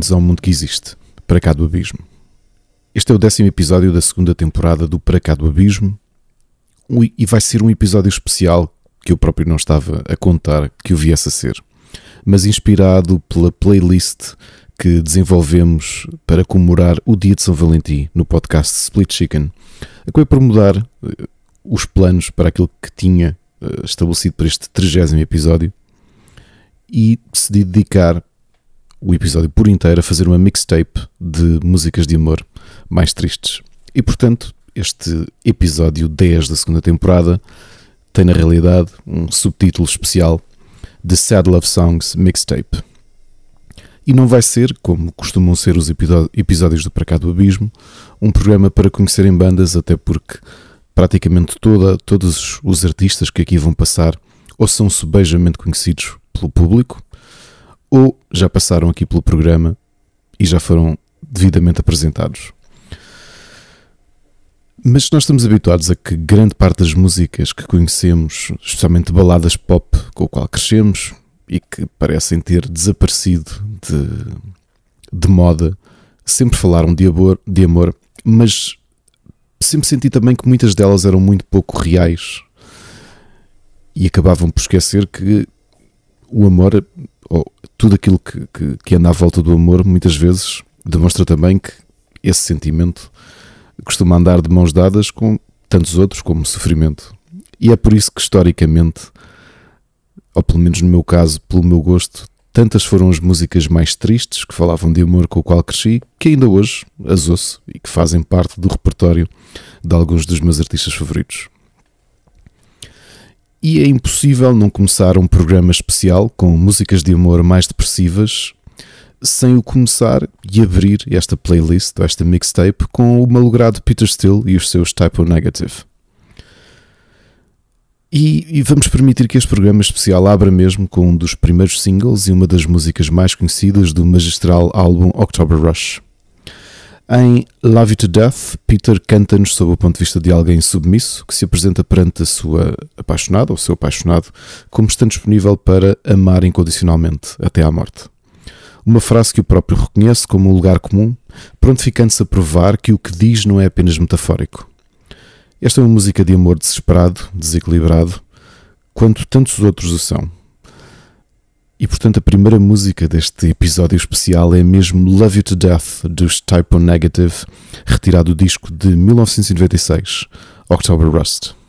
bem-vindos ao mundo que existe, para cá do abismo. Este é o décimo episódio da segunda temporada do Para cá do abismo e vai ser um episódio especial que eu próprio não estava a contar que o viesse a ser, mas inspirado pela playlist que desenvolvemos para comemorar o dia de São Valentim no podcast Split Chicken. Acabei por mudar eh, os planos para aquilo que tinha eh, estabelecido para este 30 episódio e decidi dedicar o episódio por inteiro a fazer uma mixtape de músicas de amor mais tristes. E portanto, este episódio 10 da segunda temporada tem na realidade um subtítulo especial The Sad Love Songs Mixtape. E não vai ser, como costumam ser os episódios do Cá do Abismo, um programa para conhecerem bandas, até porque praticamente toda, todos os artistas que aqui vão passar ou são subejamente conhecidos pelo público, ou já passaram aqui pelo programa e já foram devidamente apresentados. Mas nós estamos habituados a que grande parte das músicas que conhecemos, especialmente baladas pop com o qual crescemos e que parecem ter desaparecido de, de moda, sempre falaram de amor, de amor, mas sempre senti também que muitas delas eram muito pouco reais e acabavam por esquecer que o amor, ou tudo aquilo que, que, que anda à volta do amor, muitas vezes demonstra também que esse sentimento costuma andar de mãos dadas com tantos outros como sofrimento. E é por isso que, historicamente, ou pelo menos no meu caso, pelo meu gosto, tantas foram as músicas mais tristes que falavam de amor com o qual cresci, que ainda hoje as ouço e que fazem parte do repertório de alguns dos meus artistas favoritos. E é impossível não começar um programa especial com músicas de amor mais depressivas sem o começar e abrir esta playlist, ou esta mixtape, com o malogrado Peter Steele e os seus Typo Negative. E, e, vamos permitir que este programa especial abra mesmo com um dos primeiros singles e uma das músicas mais conhecidas do magistral álbum October Rush. Em Love You to Death, Peter canta-nos sob o ponto de vista de alguém submisso que se apresenta perante a sua apaixonada ou seu apaixonado como estando disponível para amar incondicionalmente até à morte. Uma frase que o próprio reconhece como um lugar comum, prontificando-se a provar que o que diz não é apenas metafórico. Esta é uma música de amor desesperado, desequilibrado, quanto tantos outros o são e portanto a primeira música deste episódio especial é mesmo Love You to Death dos Typo Negative, retirado do disco de 1996, October Rust.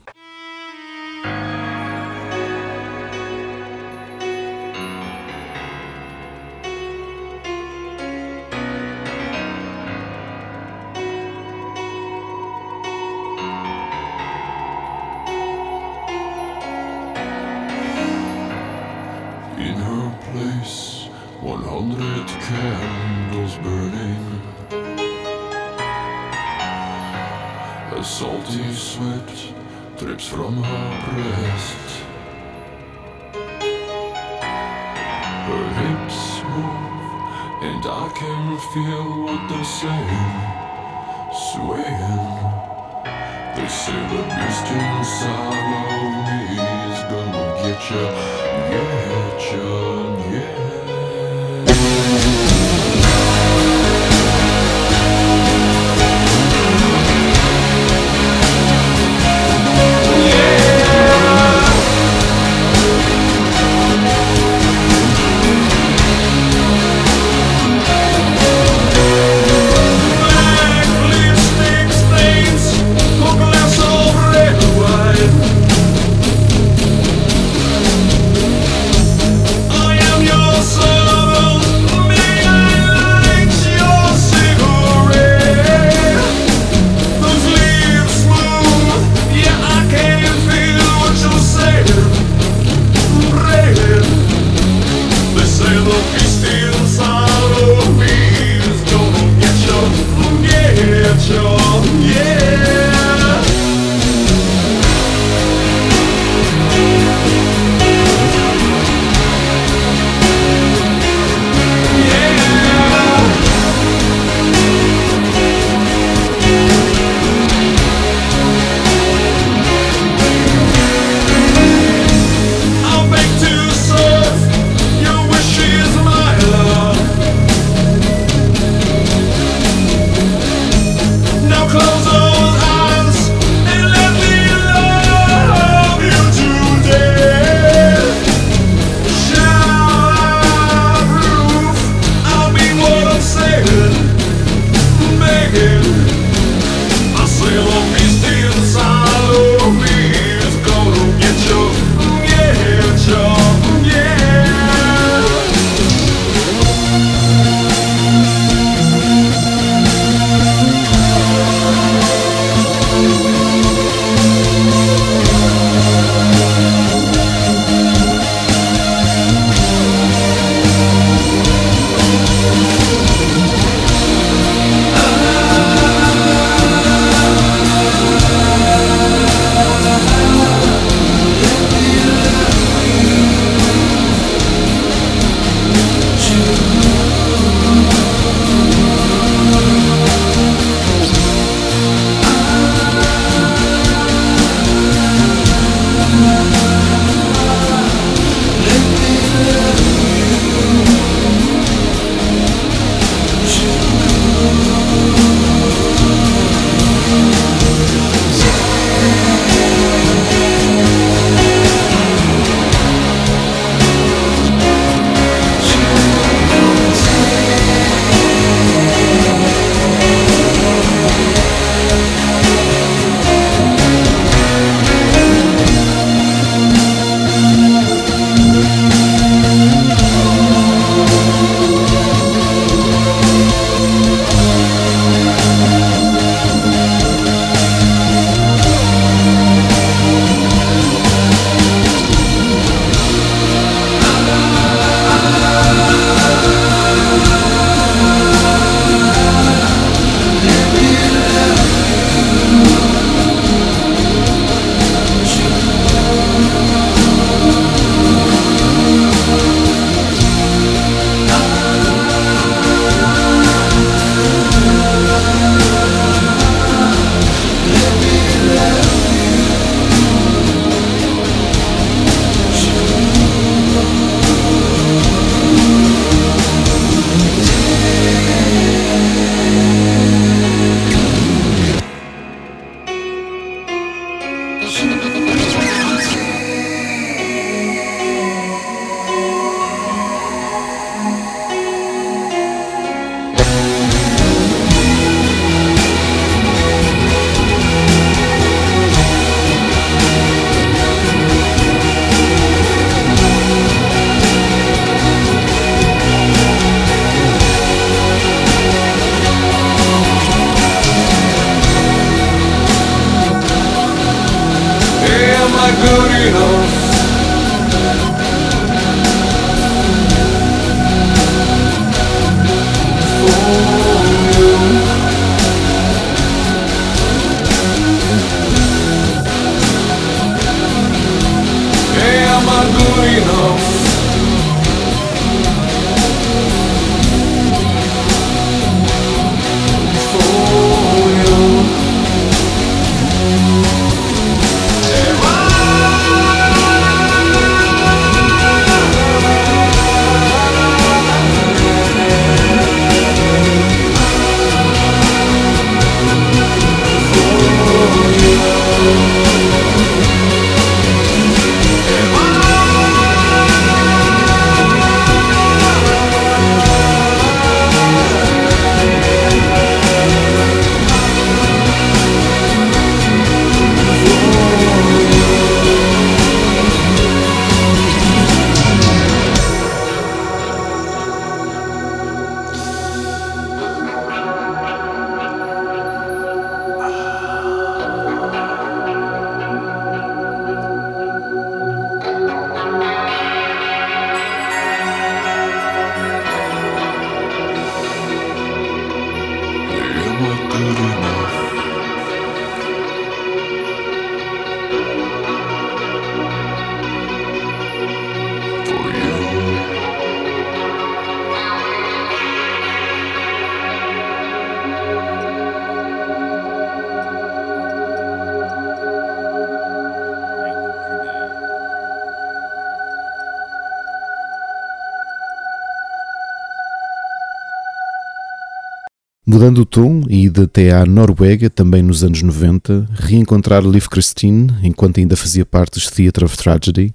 Mudando o tom e indo até à Noruega, também nos anos 90, reencontrar Liv Christine enquanto ainda fazia parte dos Theatre of Tragedy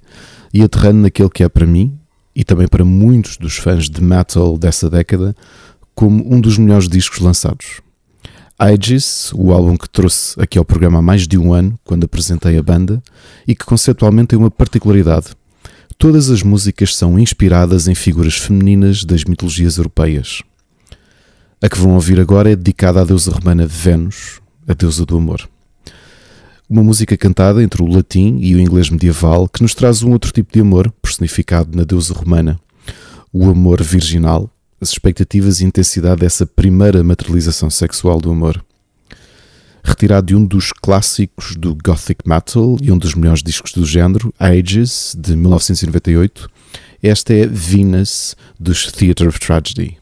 e aterrando naquele que é para mim, e também para muitos dos fãs de metal dessa década, como um dos melhores discos lançados. Aegis, o álbum que trouxe aqui ao programa há mais de um ano, quando apresentei a banda, e que conceptualmente tem uma particularidade. Todas as músicas são inspiradas em figuras femininas das mitologias europeias. A que vão ouvir agora é dedicada à deusa romana de Vênus, a deusa do amor. Uma música cantada entre o latim e o inglês medieval que nos traz um outro tipo de amor, personificado na deusa romana. O amor virginal, as expectativas e intensidade dessa primeira materialização sexual do amor. Retirado de um dos clássicos do Gothic Metal e um dos melhores discos do género, Ages, de 1998, esta é Venus, dos Theatre of Tragedy.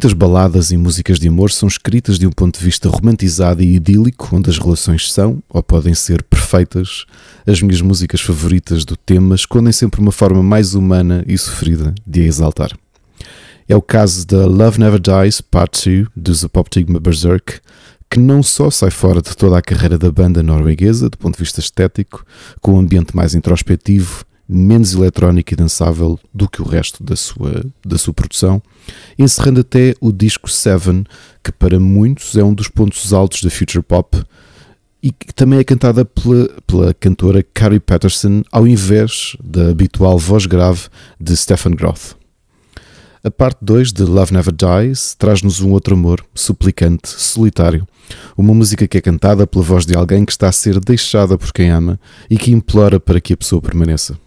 Muitas baladas e músicas de amor são escritas de um ponto de vista romantizado e idílico, onde as relações são ou podem ser perfeitas, as minhas músicas favoritas do tema escondem sempre uma forma mais humana e sofrida de a exaltar. É o caso da Love Never Dies Part 2 dos Apoptigma Berserk, que não só sai fora de toda a carreira da banda norueguesa, do ponto de vista estético, com um ambiente mais introspectivo, menos eletrónico e dançável do que o resto da sua, da sua produção, encerrando até o disco Seven, que para muitos é um dos pontos altos da future pop e que também é cantada pela, pela cantora Carrie Patterson ao invés da habitual voz grave de Stephen Groth. A parte 2 de Love Never Dies traz-nos um outro amor, suplicante, solitário. Uma música que é cantada pela voz de alguém que está a ser deixada por quem ama e que implora para que a pessoa permaneça.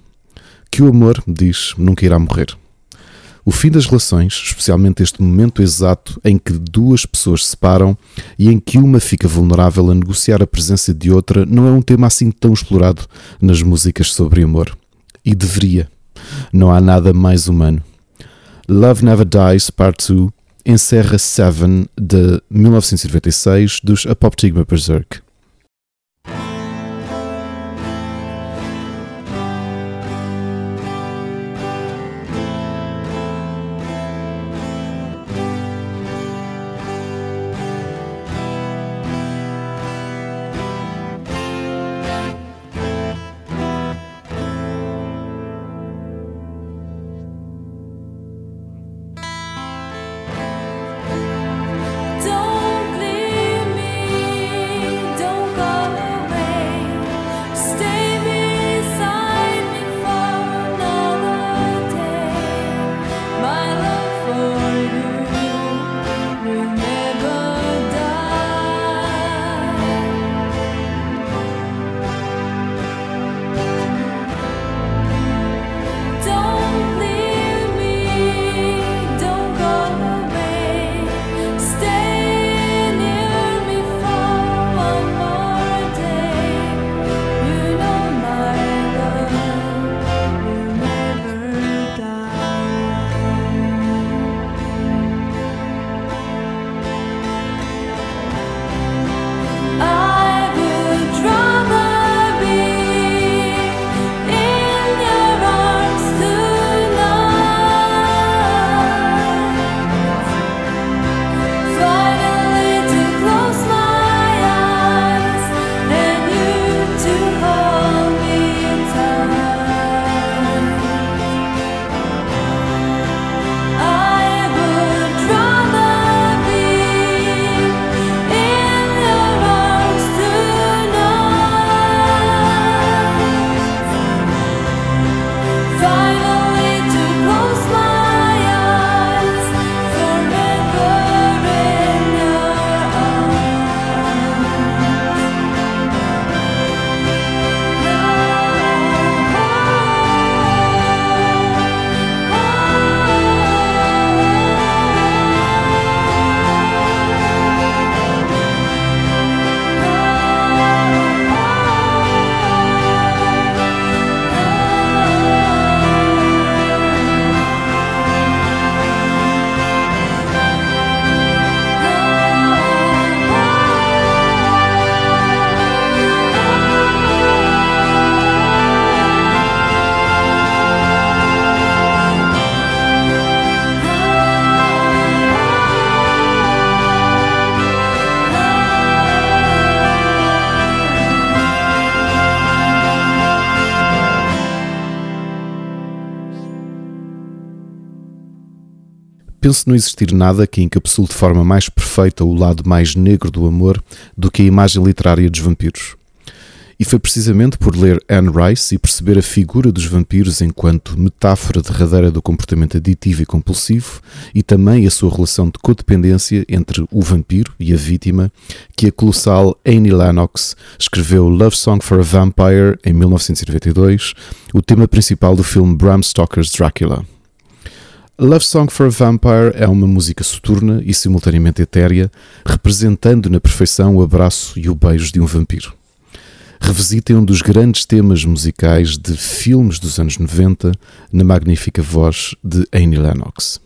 Que o amor, diz, nunca irá morrer. O fim das relações, especialmente este momento exato em que duas pessoas se separam e em que uma fica vulnerável a negociar a presença de outra, não é um tema assim tão explorado nas músicas sobre amor. E deveria. Não há nada mais humano. Love Never Dies Part 2 encerra Seven de 1996 dos Apoptigma Berserk. Penso não existir nada que encapsule de forma mais perfeita o lado mais negro do amor do que a imagem literária dos vampiros. E foi precisamente por ler Anne Rice e perceber a figura dos vampiros enquanto metáfora derradeira do comportamento aditivo e compulsivo e também a sua relação de codependência entre o vampiro e a vítima que a colossal Annie Lennox escreveu Love Song for a Vampire em 1992, o tema principal do filme Bram Stoker's Dracula. Love Song for a Vampire é uma música soturna e simultaneamente etérea, representando na perfeição o abraço e o beijo de um vampiro. Revisitem um dos grandes temas musicais de filmes dos anos 90 na magnífica voz de Annie Lennox.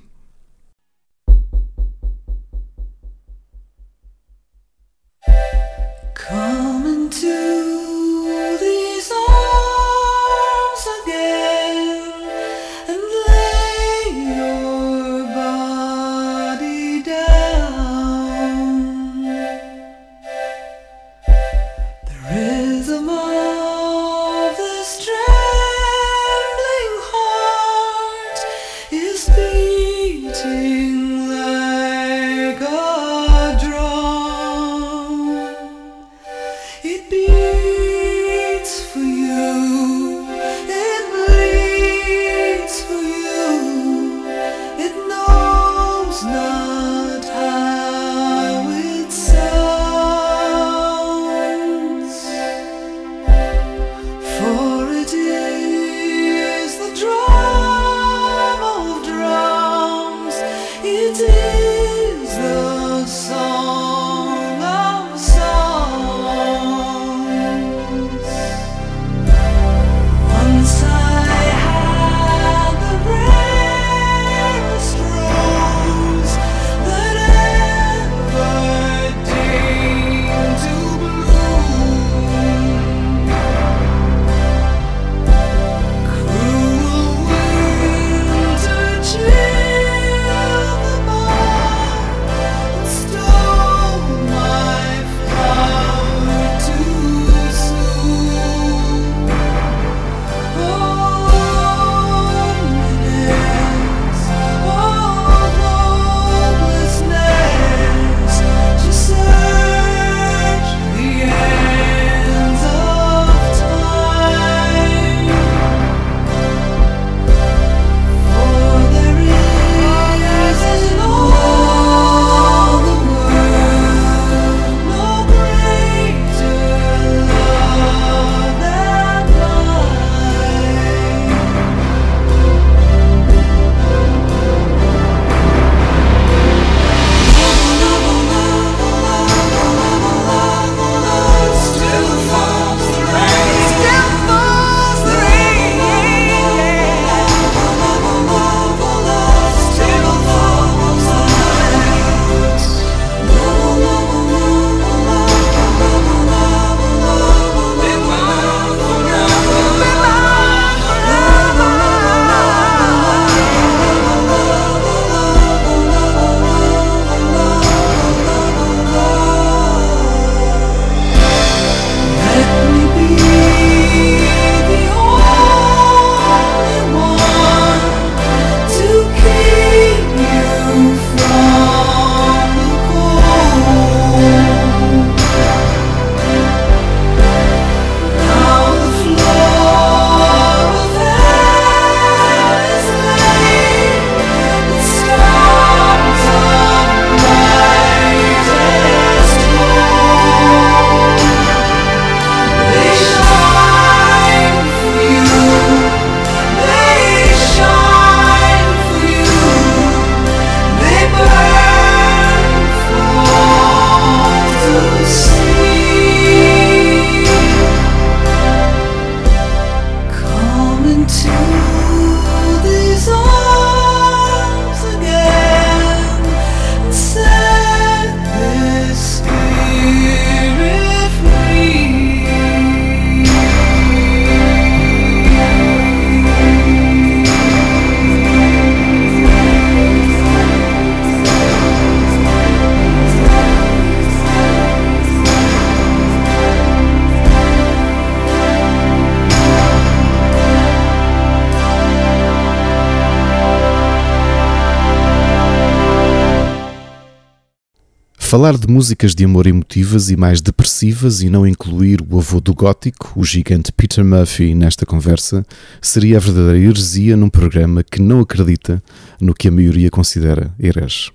Falar de músicas de amor emotivas e mais depressivas e não incluir o avô do gótico, o gigante Peter Murphy, nesta conversa, seria a verdadeira heresia num programa que não acredita no que a maioria considera herege.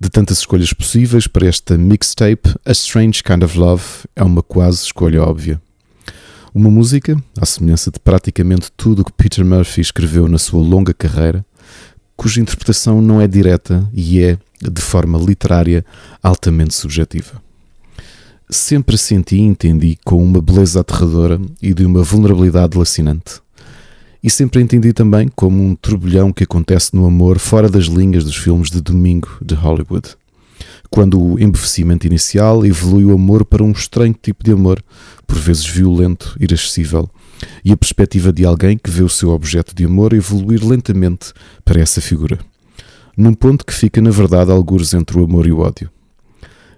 De tantas escolhas possíveis para esta mixtape, A Strange Kind of Love é uma quase escolha óbvia. Uma música, à semelhança de praticamente tudo o que Peter Murphy escreveu na sua longa carreira, cuja interpretação não é direta e é, de forma literária, altamente subjetiva. Sempre senti e entendi com uma beleza aterradora e de uma vulnerabilidade lacinante. E sempre entendi também como um turbilhão que acontece no amor fora das linhas dos filmes de domingo de Hollywood. Quando o embevecimento inicial evolui o amor para um estranho tipo de amor, por vezes violento, irascível, e a perspectiva de alguém que vê o seu objeto de amor evoluir lentamente para essa figura, num ponto que fica, na verdade, algures entre o amor e o ódio.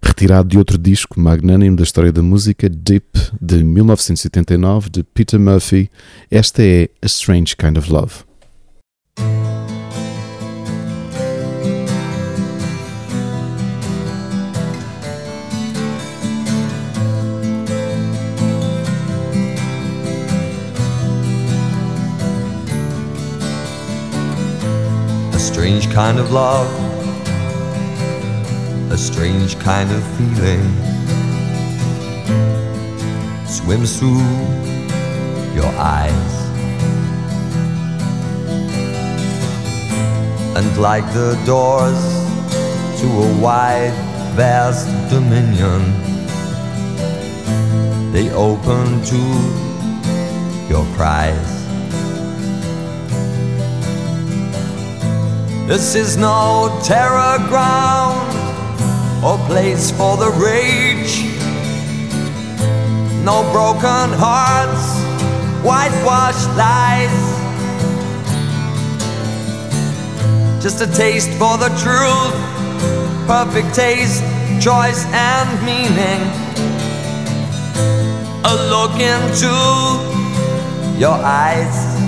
Retirado de outro disco magnânimo da história da música, Deep, de 1979, de Peter Murphy, esta é A Strange Kind of Love. Strange kind of love, a strange kind of feeling swims through your eyes. And like the doors to a wide, vast dominion, they open to your cries. This is no terror ground or place for the rage. No broken hearts, whitewashed lies. Just a taste for the truth, perfect taste, choice, and meaning. A look into your eyes.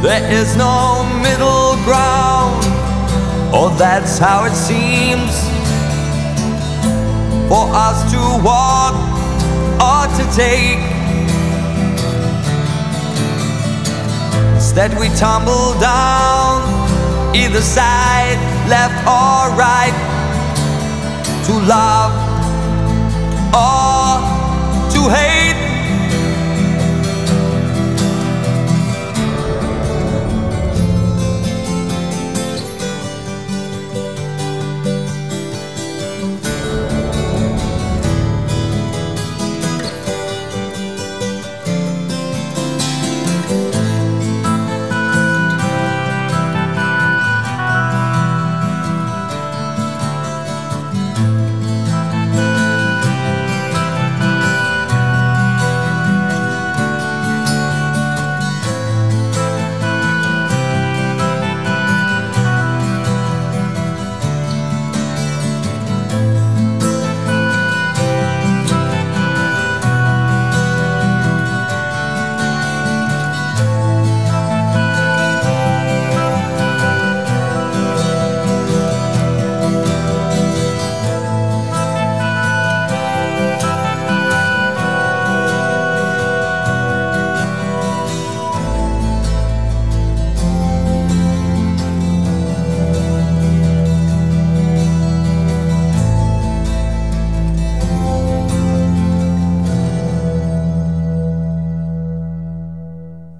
There is no middle ground, or that's how it seems. For us to walk or to take. Instead, we tumble down either side, left or right, to love or to hate.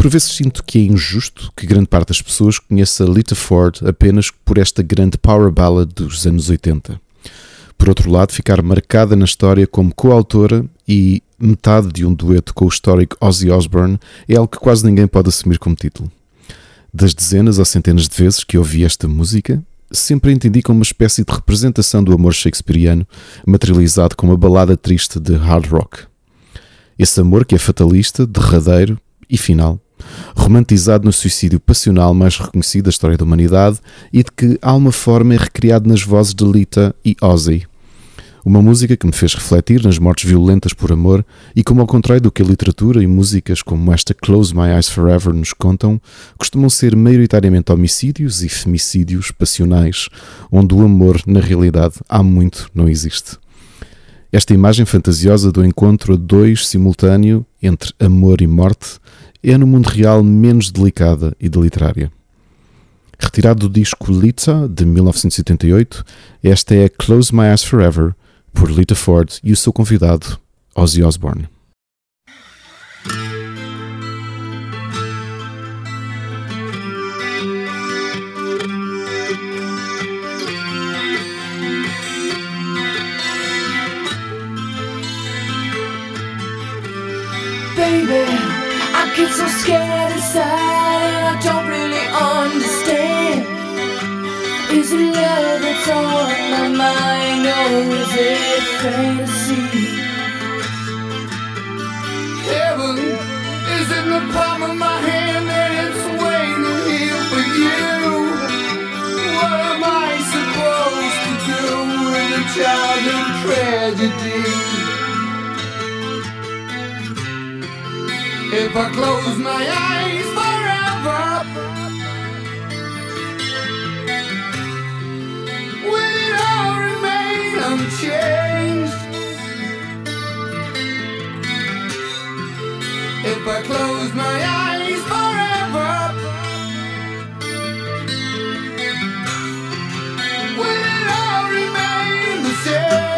Por vezes sinto que é injusto que grande parte das pessoas conheça Lita Ford apenas por esta grande power ballad dos anos 80. Por outro lado, ficar marcada na história como coautora e metade de um dueto com o histórico Ozzy Osbourne é algo que quase ninguém pode assumir como título. Das dezenas ou centenas de vezes que ouvi esta música, sempre a entendi como uma espécie de representação do amor shakespeariano, materializado com uma balada triste de hard rock. Esse amor que é fatalista, derradeiro e final, romantizado no suicídio passional mais reconhecido da história da humanidade e de que, há uma forma, é recriado nas vozes de Lita e Ozzy, uma música que me fez refletir nas mortes violentas por amor e como ao contrário do que a literatura e músicas como esta Close My Eyes Forever nos contam, costumam ser maioritariamente homicídios e femicídios passionais, onde o amor, na realidade, há muito não existe. Esta imagem fantasiosa do encontro a dois simultâneo entre amor e morte é no mundo real menos delicada e deliterária. Retirado do disco Lita, de 1978, esta é Close My Eyes Forever, por Lita Ford e o seu convidado, Ozzy Osbourne. Is it love that's on my mind or is it fantasy? Heaven is in the palm of my hand and it's waiting here for you. What am I supposed to do with a childhood tragedy? If I close my eyes unchanged? If I close my eyes forever, will it all remain the same?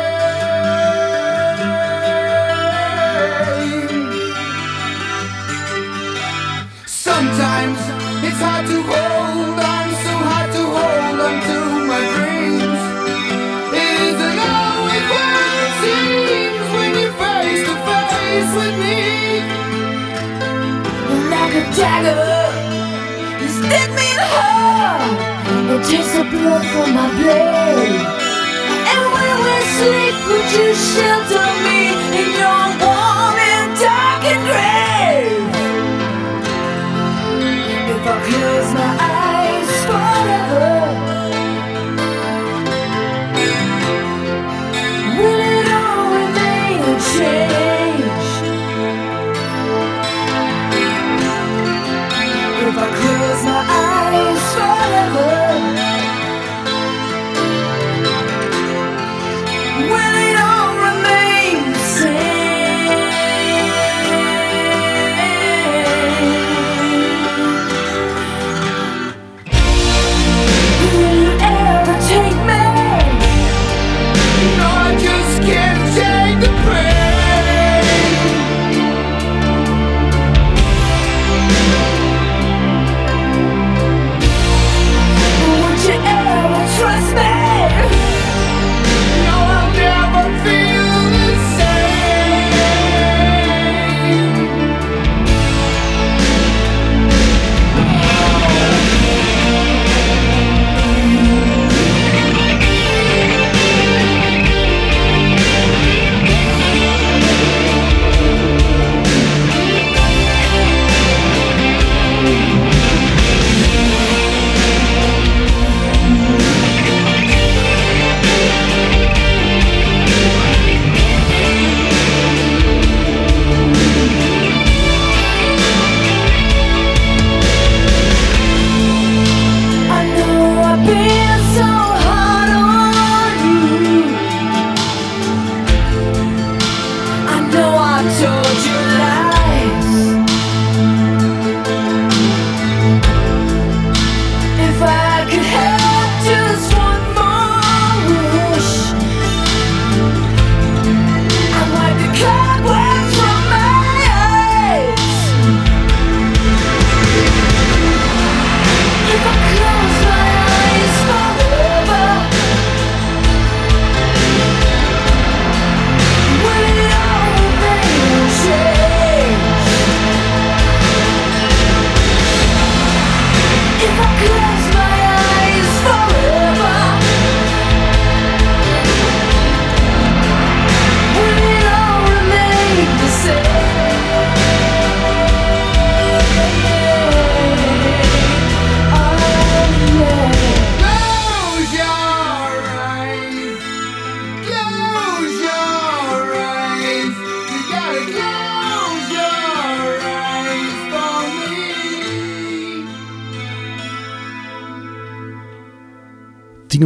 Sometimes it's hard to hold dagger, you stick me in the heart. It takes the blood from my blade. And when we sleep, would you shelter me in your warm and darkened grave? If I close my eyes Cause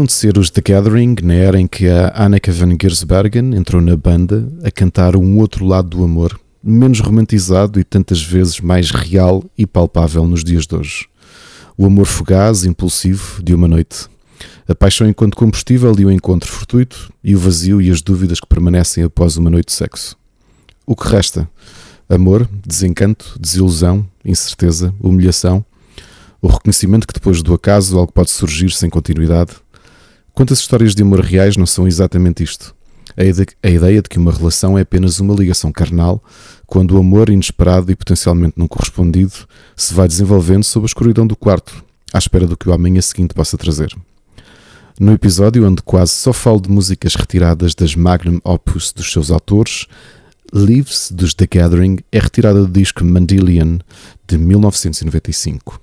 tinham de ser os The Gathering, na era em que a Anneke van Giersbergen entrou na banda a cantar um outro lado do amor, menos romantizado e tantas vezes mais real e palpável nos dias de hoje. O amor fugaz, impulsivo, de uma noite. A paixão enquanto combustível e o encontro fortuito, e o vazio e as dúvidas que permanecem após uma noite de sexo. O que resta? Amor, desencanto, desilusão, incerteza, humilhação, o reconhecimento que depois do acaso algo pode surgir sem continuidade. Quantas histórias de amor reais não são exatamente isto? A ideia de que uma relação é apenas uma ligação carnal, quando o amor inesperado e potencialmente não correspondido se vai desenvolvendo sob a escuridão do quarto, à espera do que o amanhã seguinte possa trazer. No episódio onde quase só falo de músicas retiradas das magnum opus dos seus autores, Leaves dos The Gathering é retirada do disco Mandelian de 1995.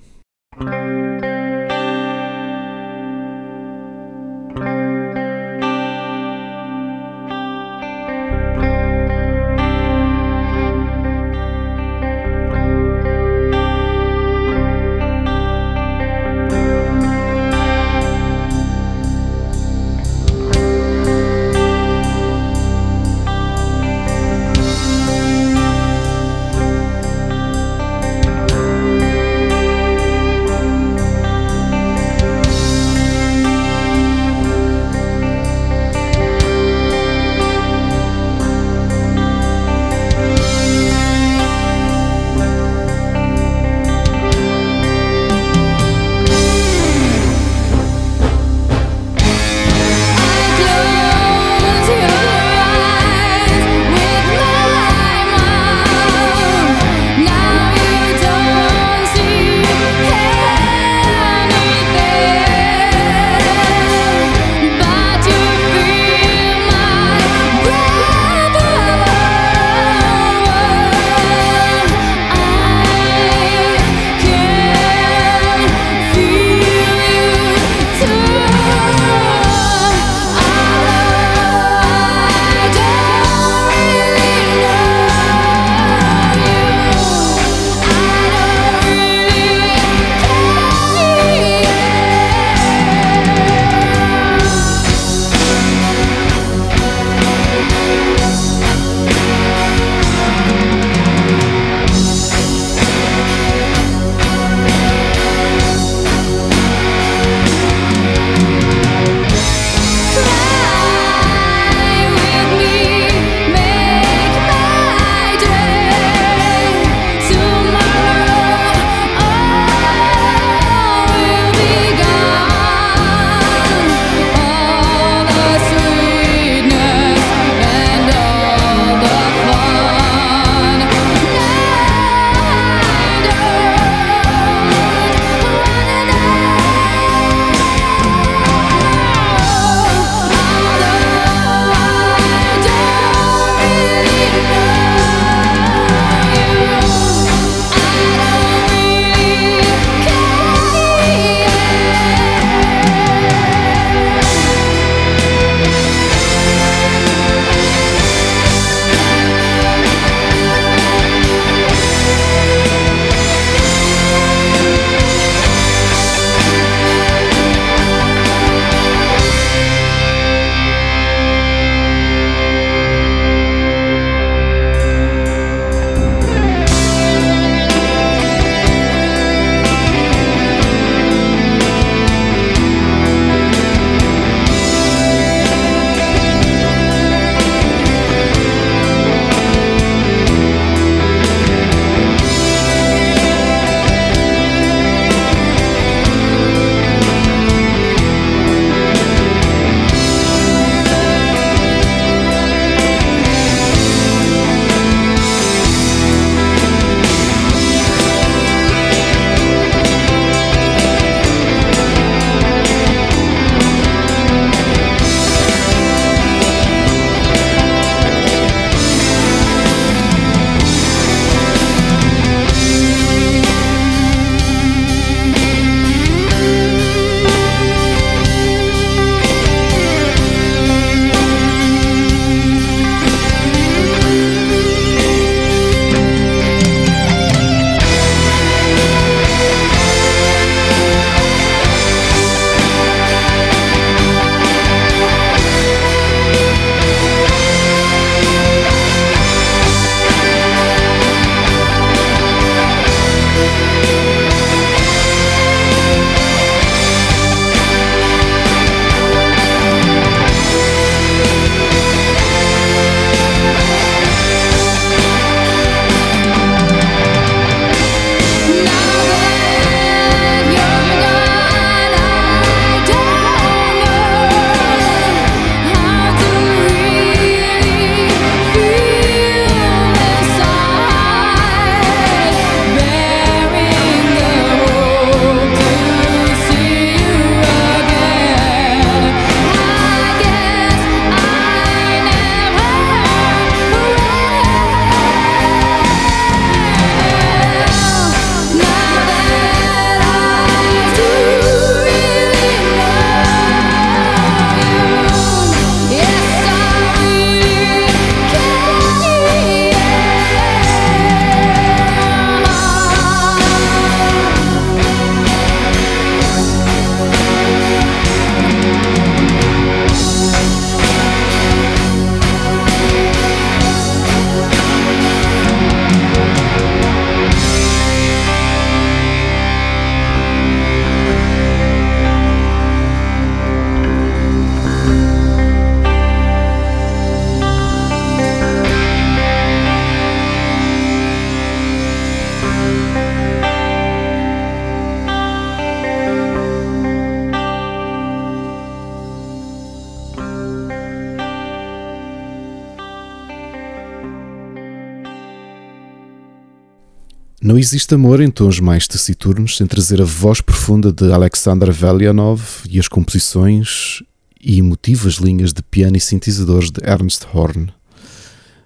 Não existe amor em tons mais taciturnos sem trazer a voz profunda de Alexander Velianov e as composições e emotivas linhas de piano e sintetizadores de Ernst Horn.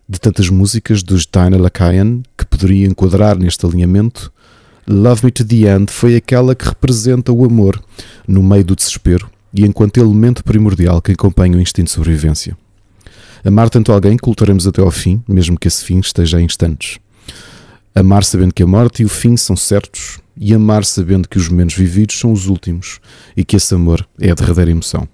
De tantas músicas dos Dinah Lakayan que poderia enquadrar neste alinhamento, Love Me to the End foi aquela que representa o amor no meio do desespero e enquanto elemento primordial que acompanha o instinto de sobrevivência. Amar tanto alguém que lutaremos até ao fim, mesmo que esse fim esteja em instantes. Amar sabendo que a morte e o fim são certos, e amar sabendo que os momentos vividos são os últimos e que esse amor é a derradeira emoção.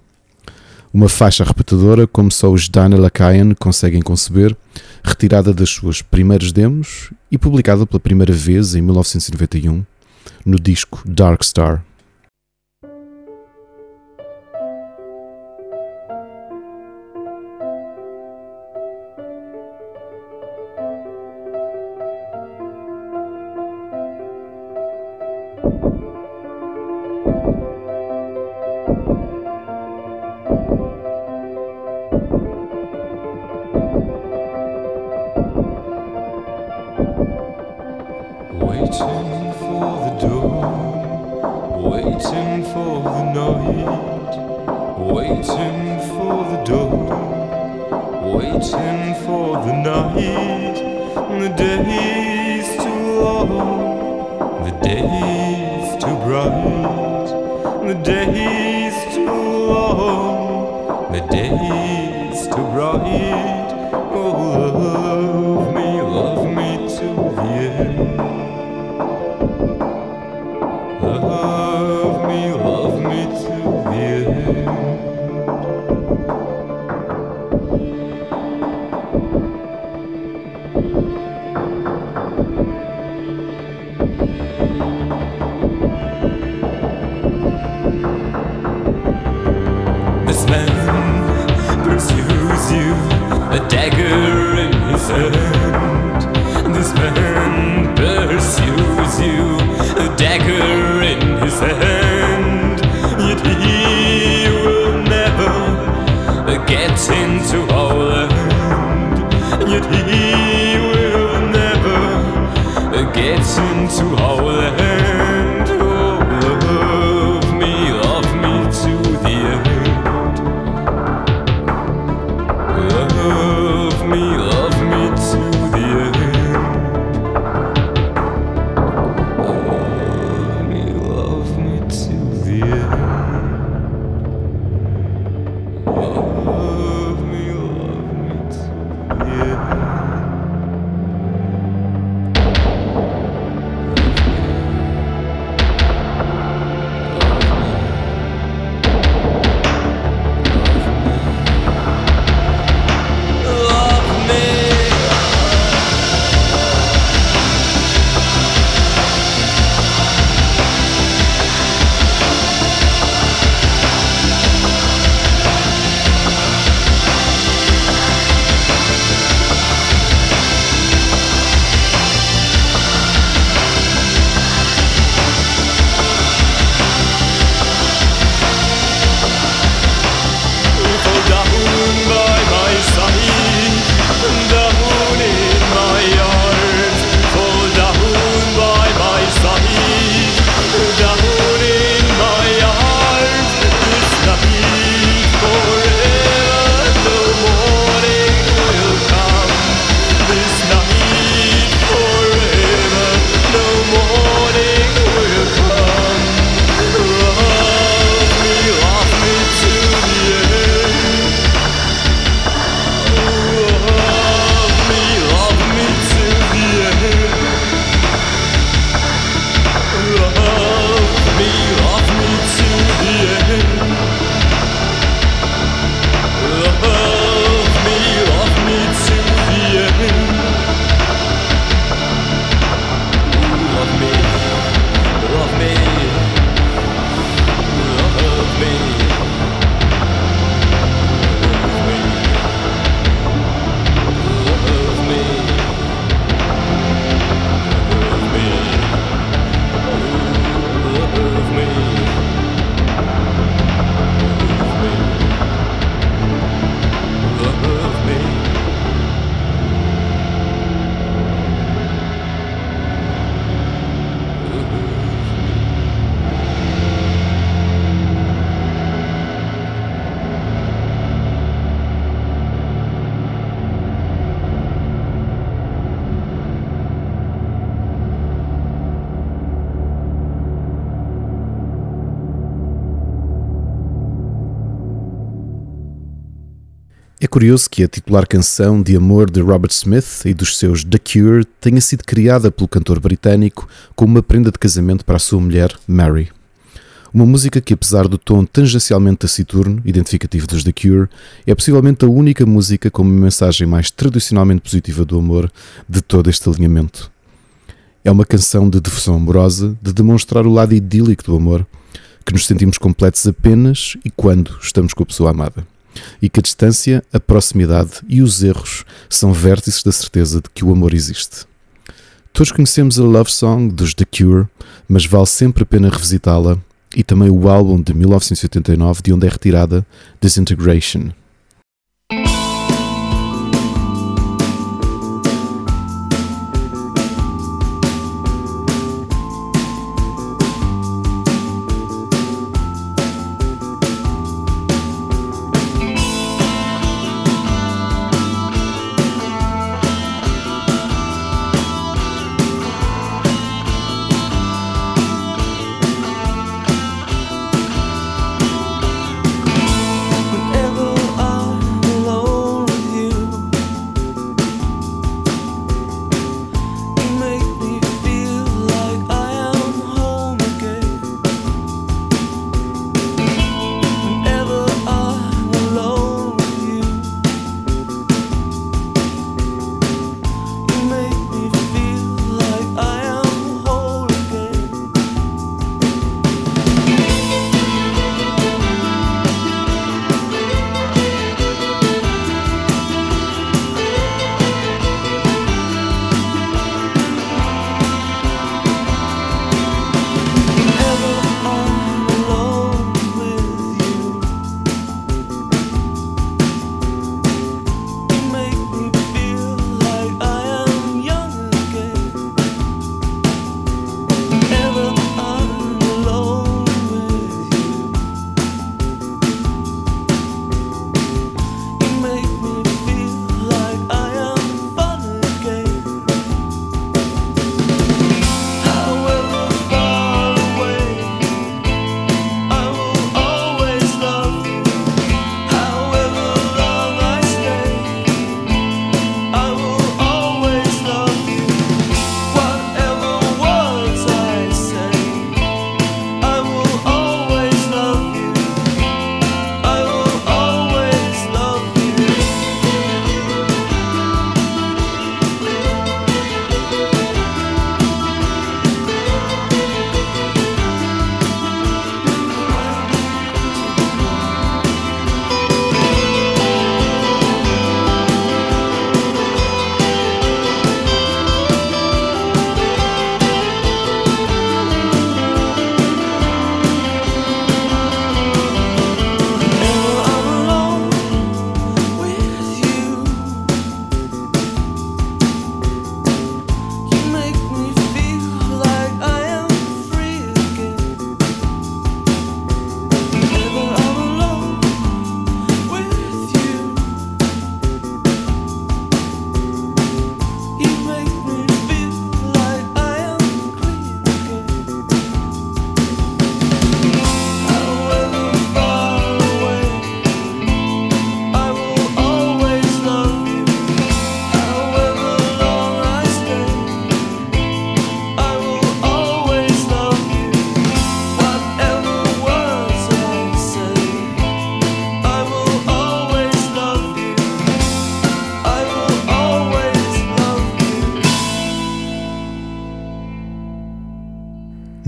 Uma faixa repetidora como só os Dana Lakayan conseguem conceber, retirada das suas primeiras demos e publicada pela primeira vez em 1991 no disco Dark Star. Oh. Curioso que a titular canção de amor de Robert Smith e dos seus The Cure tenha sido criada pelo cantor britânico como uma prenda de casamento para a sua mulher, Mary. Uma música que, apesar do tom tangencialmente taciturno, identificativo dos The Cure, é possivelmente a única música com uma mensagem mais tradicionalmente positiva do amor de todo este alinhamento. É uma canção de devoção amorosa, de demonstrar o lado idílico do amor, que nos sentimos completos apenas e quando estamos com a pessoa amada e que a distância, a proximidade e os erros são vértices da certeza de que o amor existe. Todos conhecemos a Love Song dos The Cure, mas vale sempre a pena revisitá-la e também o álbum de 1989 de onde é retirada Disintegration.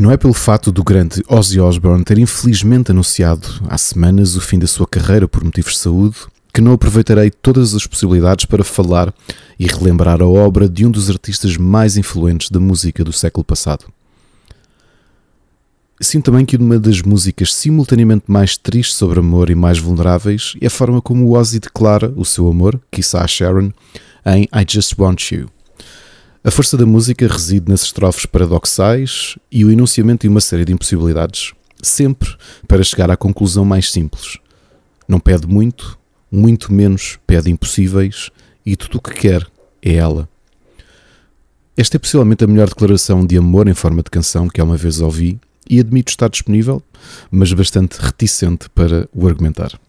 Não é pelo fato do grande Ozzy Osbourne ter infelizmente anunciado há semanas o fim da sua carreira por motivos de saúde que não aproveitarei todas as possibilidades para falar e relembrar a obra de um dos artistas mais influentes da música do século passado. Sinto também que uma das músicas simultaneamente mais tristes sobre amor e mais vulneráveis é a forma como Ozzy declara o seu amor, quiçá a Sharon, em I Just Want You. A força da música reside nas estrofes paradoxais e o enunciamento de uma série de impossibilidades, sempre para chegar à conclusão mais simples. Não pede muito, muito menos pede impossíveis e tudo o que quer é ela. Esta é possivelmente a melhor declaração de amor em forma de canção que alguma vez ouvi e admito estar disponível, mas bastante reticente para o argumentar.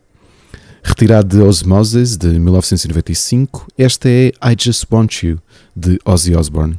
Retirado de Osmoses, de 1995, esta é I Just Want You, de Ozzy Osbourne.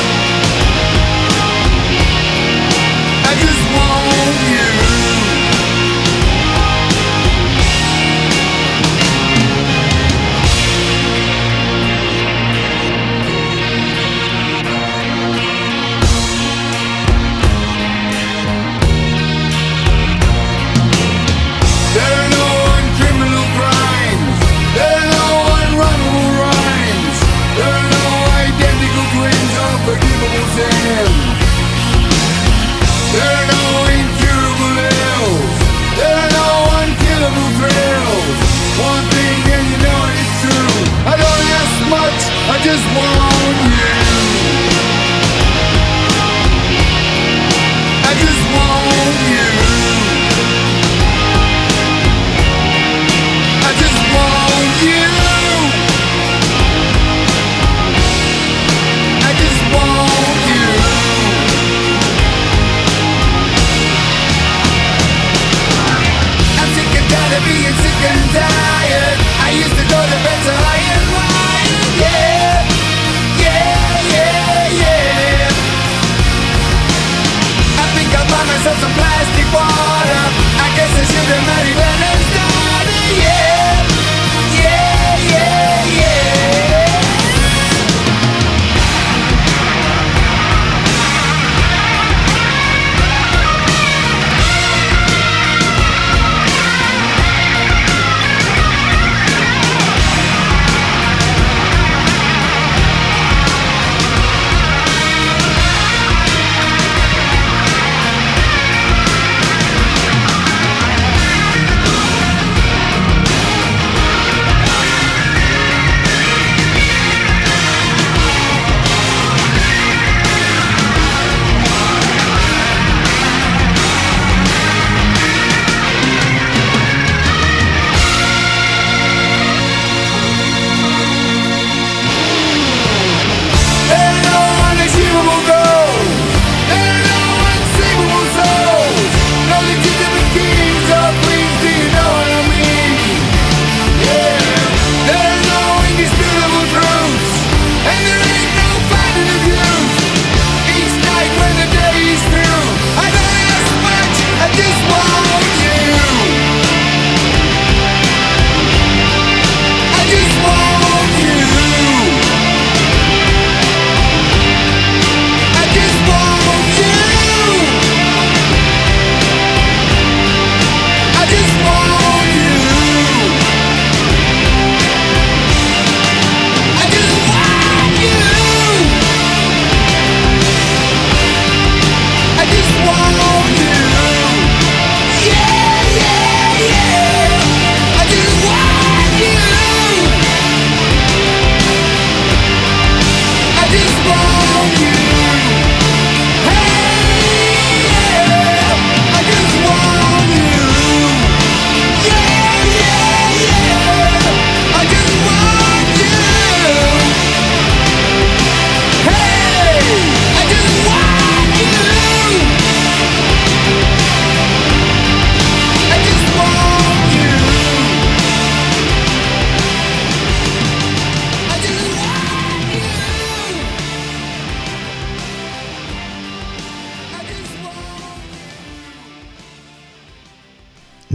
I just want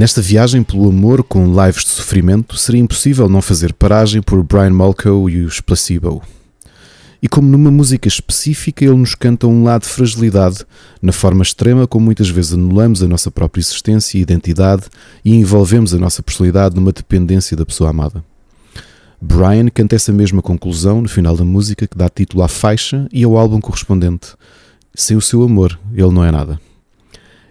Nesta viagem pelo amor com lives de sofrimento, seria impossível não fazer paragem por Brian Molko e os Placebo. E como numa música específica ele nos canta um lado de fragilidade, na forma extrema como muitas vezes anulamos a nossa própria existência e identidade e envolvemos a nossa personalidade numa dependência da pessoa amada. Brian canta essa mesma conclusão no final da música que dá título à faixa e ao álbum correspondente. Sem o seu amor, ele não é nada.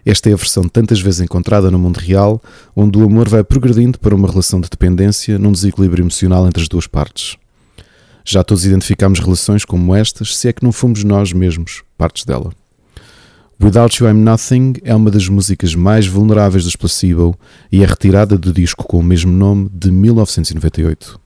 Esta é a versão tantas vezes encontrada no mundo real, onde o amor vai progredindo para uma relação de dependência num desequilíbrio emocional entre as duas partes. Já todos identificamos relações como estas, se é que não fomos nós mesmos partes dela. Without You I'm Nothing é uma das músicas mais vulneráveis dos Placebo e é retirada do disco com o mesmo nome de 1998.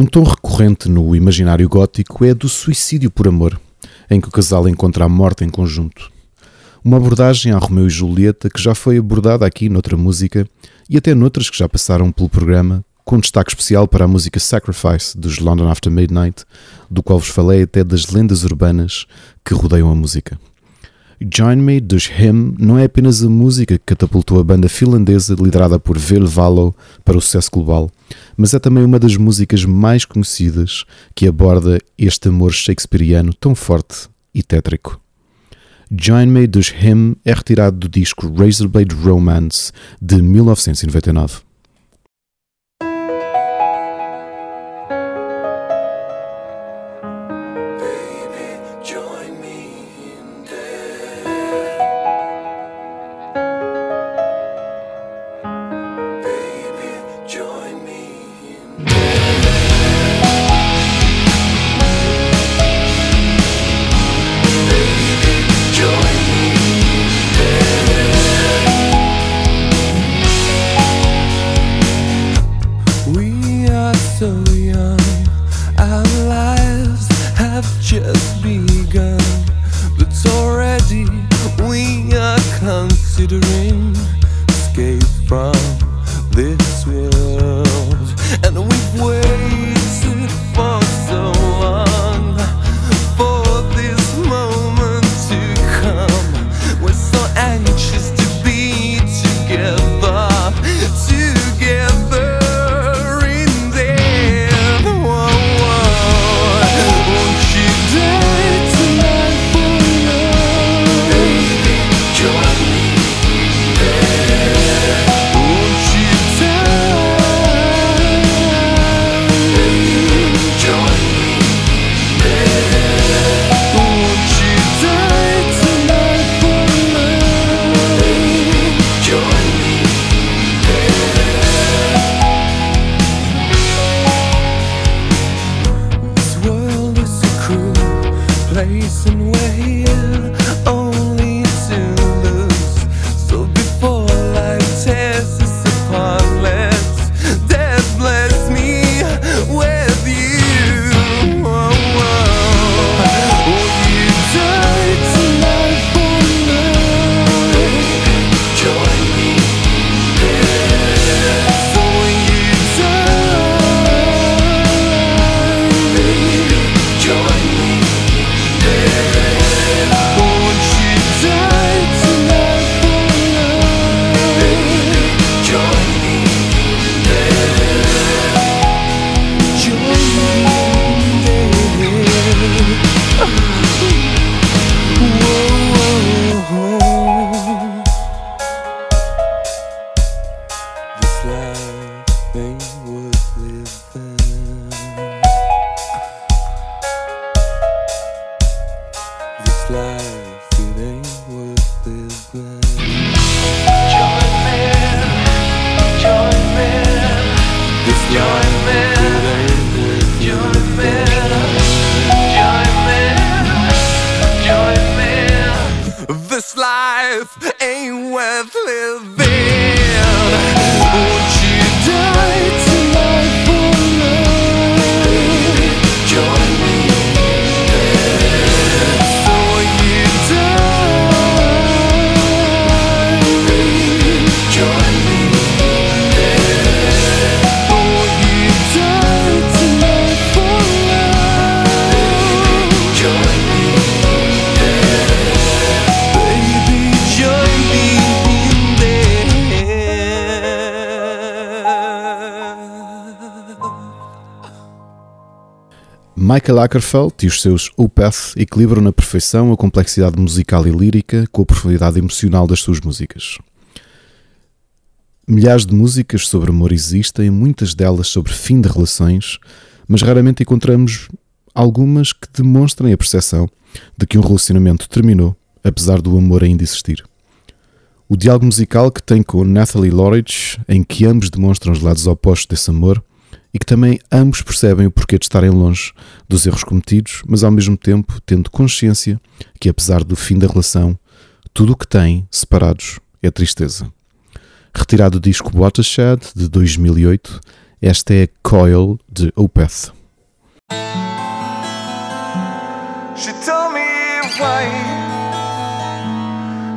Um tom recorrente no imaginário gótico é do suicídio por amor, em que o casal encontra a morte em conjunto. Uma abordagem a Romeu e Julieta que já foi abordada aqui noutra música e até noutras que já passaram pelo programa, com destaque especial para a música Sacrifice dos London After Midnight, do qual vos falei até das lendas urbanas que rodeiam a música. Join Me dos Him não é apenas a música que catapultou a banda finlandesa liderada por Ville Valo para o sucesso global, mas é também uma das músicas mais conhecidas que aborda este amor shakespeariano tão forte e tétrico. Join Me dos Him é retirado do disco Razorblade Romance de 1999. Michael Ackerfeld e os seus Opeth equilibram na perfeição a complexidade musical e lírica com a profundidade emocional das suas músicas. Milhares de músicas sobre amor existem, muitas delas sobre fim de relações, mas raramente encontramos algumas que demonstrem a percepção de que um relacionamento terminou, apesar do amor ainda existir. O diálogo musical que tem com Natalie Lorridge, em que ambos demonstram os lados opostos desse amor, e que também ambos percebem o porquê de estarem longe dos erros cometidos, mas ao mesmo tempo tendo consciência que, apesar do fim da relação, tudo o que têm separados é tristeza. Retirado do disco Watershed de 2008, esta é Coil de Opeth. She told me why.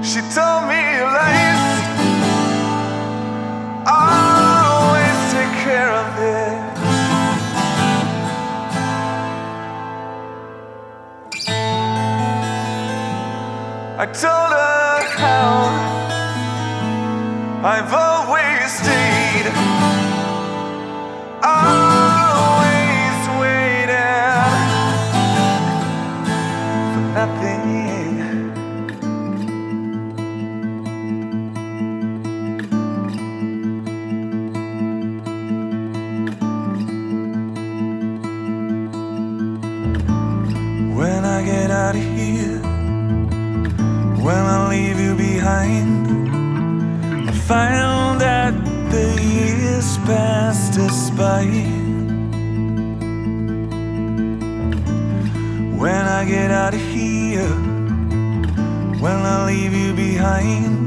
She told me. I told her how I've always stayed. Always When I get out of here, when I leave you behind,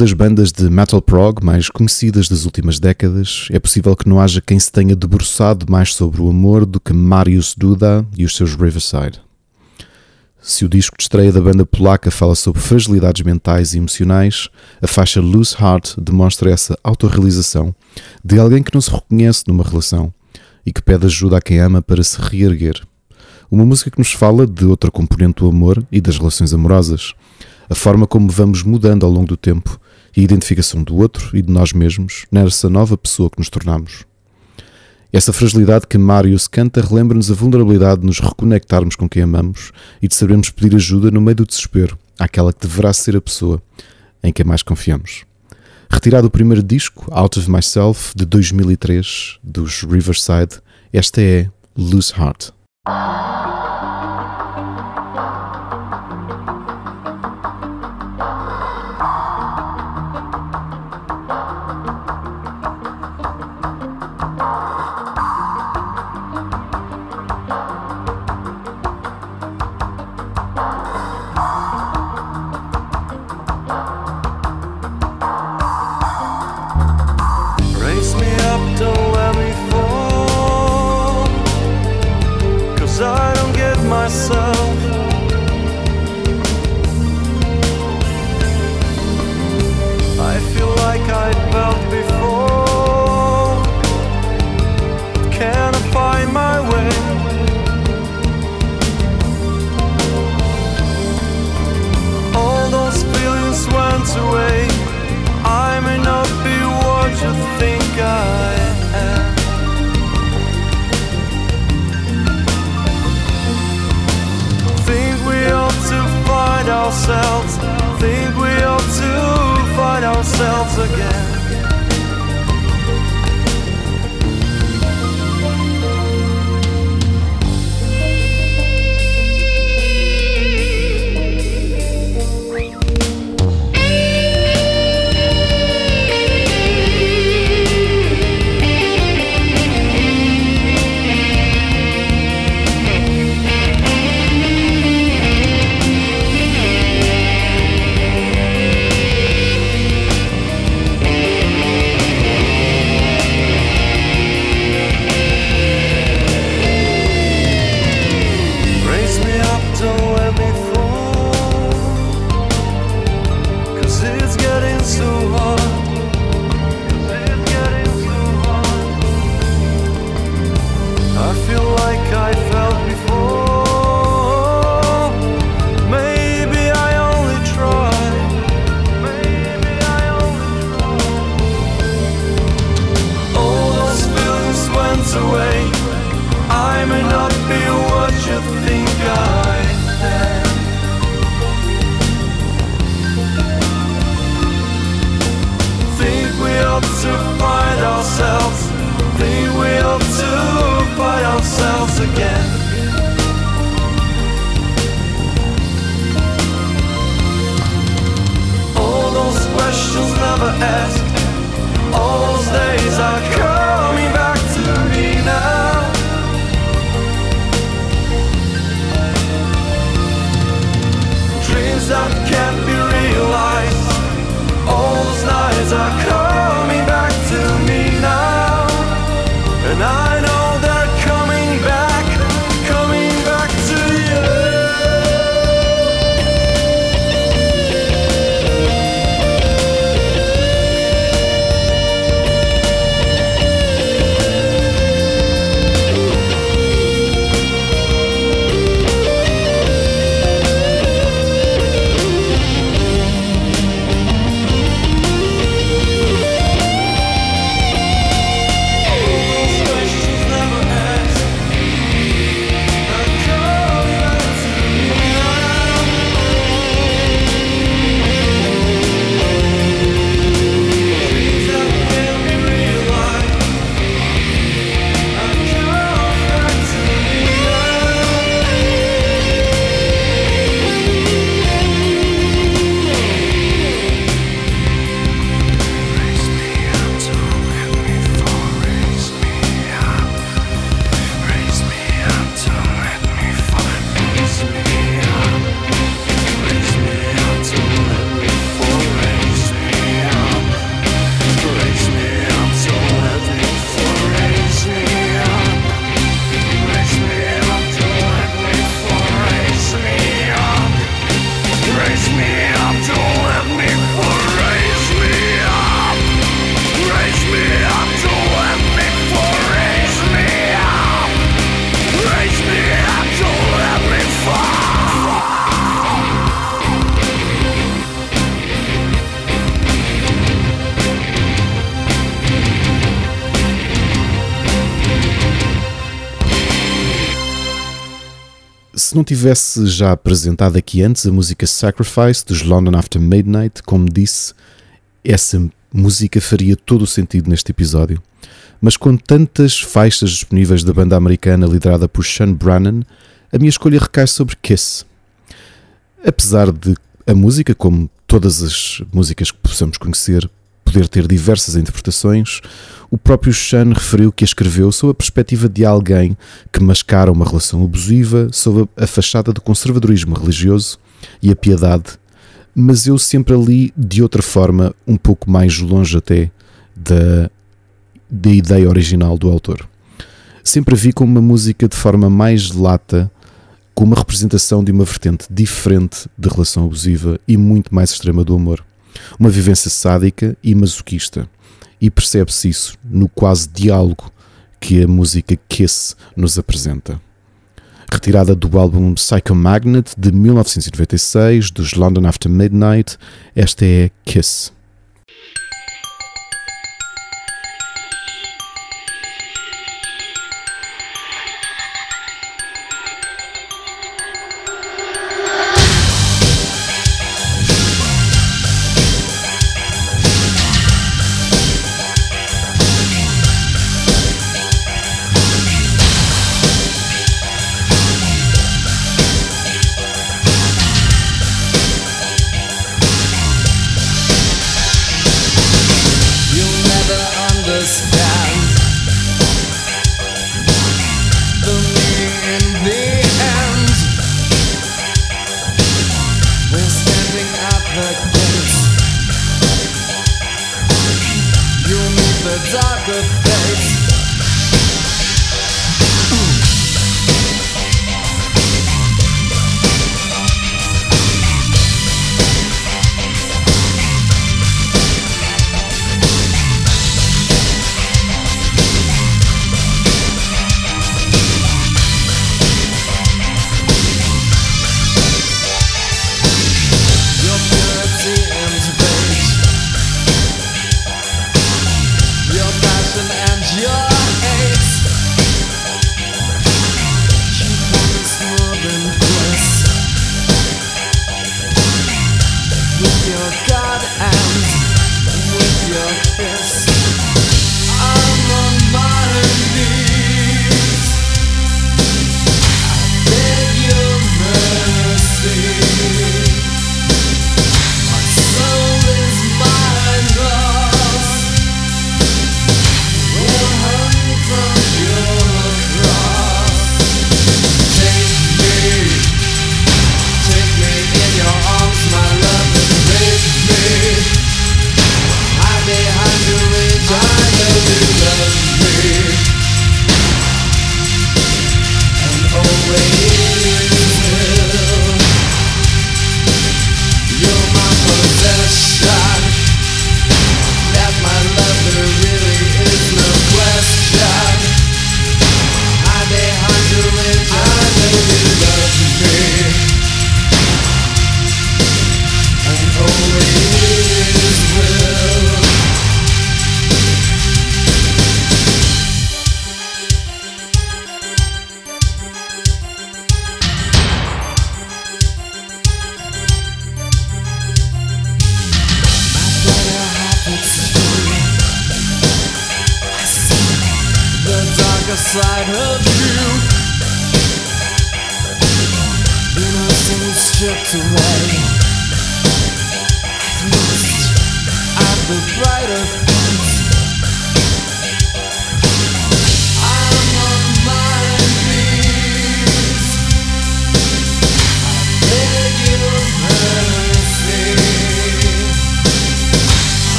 das bandas de metal prog mais conhecidas das últimas décadas, é possível que não haja quem se tenha debruçado mais sobre o amor do que Marius Duda e os seus Riverside. Se o disco de estreia da banda polaca fala sobre fragilidades mentais e emocionais, a faixa Loose Heart demonstra essa autorrealização de alguém que não se reconhece numa relação e que pede ajuda a quem ama para se reerguer. Uma música que nos fala de outra componente do amor e das relações amorosas, a forma como vamos mudando ao longo do tempo e a identificação do outro e de nós mesmos nessa nova pessoa que nos tornamos. Essa fragilidade que Marius canta relembra-nos a vulnerabilidade de nos reconectarmos com quem amamos e de sabermos pedir ajuda no meio do desespero àquela que deverá ser a pessoa em quem mais confiamos. Retirado o primeiro disco, Out of Myself, de 2003, dos Riverside, esta é Loose Heart. will to find ourselves. The will to find ourselves again. All those questions never asked. All those days are coming back to me now. Dreams that can't be realized. All those nights are coming. Se não tivesse já apresentado aqui antes a música Sacrifice dos London After Midnight, como disse, essa música faria todo o sentido neste episódio. Mas com tantas faixas disponíveis da banda americana liderada por Sean Brannan, a minha escolha recai sobre Kiss. Apesar de a música, como todas as músicas que possamos conhecer, poder ter diversas interpretações, o próprio Sean referiu que a escreveu sob a perspectiva de alguém que mascara uma relação abusiva sob a fachada do conservadorismo religioso e a piedade, mas eu sempre ali de outra forma, um pouco mais longe até da, da ideia original do autor. Sempre a vi como uma música de forma mais lata, com uma representação de uma vertente diferente de relação abusiva e muito mais extrema do amor. Uma vivência sádica e masoquista. E percebe-se isso no quase diálogo que a música Kiss nos apresenta. Retirada do álbum Psycho Magnet de 1996, dos London After Midnight, esta é Kiss. Kiss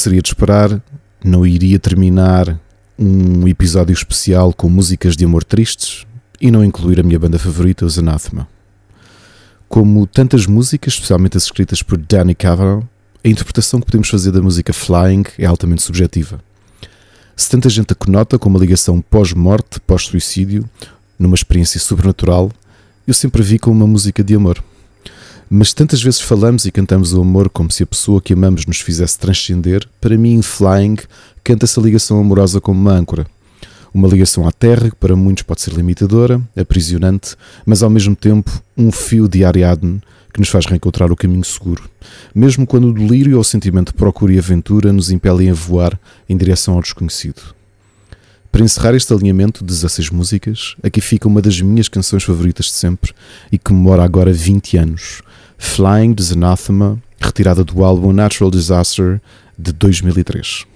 seria de esperar, não iria terminar um episódio especial com músicas de amor tristes e não incluir a minha banda favorita, os Anathema. Como tantas músicas, especialmente as escritas por Danny Cavanaugh, a interpretação que podemos fazer da música Flying é altamente subjetiva. Se tanta gente a conota com uma ligação pós-morte, pós-suicídio, numa experiência sobrenatural, eu sempre a vi como uma música de amor. Mas tantas vezes falamos e cantamos o amor como se a pessoa que amamos nos fizesse transcender, para mim, Flying, canta-se a ligação amorosa como uma âncora. Uma ligação à terra que para muitos pode ser limitadora, aprisionante, mas ao mesmo tempo um fio de Ariadne que nos faz reencontrar o caminho seguro, mesmo quando o delírio ou o sentimento de procura e aventura nos impelem a voar em direção ao desconhecido. Para encerrar este alinhamento de 16 músicas, aqui fica uma das minhas canções favoritas de sempre e que comemora agora 20 anos, Flying de Anathema, retirada do álbum Natural Disaster de 2003.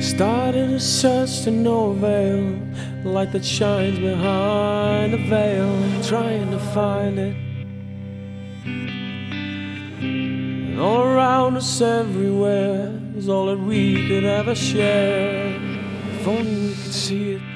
Started a search to no avail, light that shines behind the veil, trying to find it. And all around us, everywhere, is all that we could ever share. If only we could see it.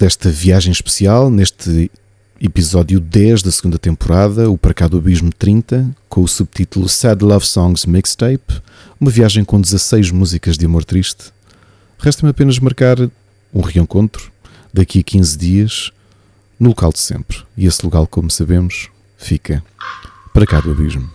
Desta viagem especial, neste episódio 10 da segunda temporada, o Para Cá do Abismo 30, com o subtítulo Sad Love Songs Mixtape, uma viagem com 16 músicas de amor triste, resta-me apenas marcar um reencontro daqui a 15 dias no local de sempre. E esse local, como sabemos, fica para cá do abismo.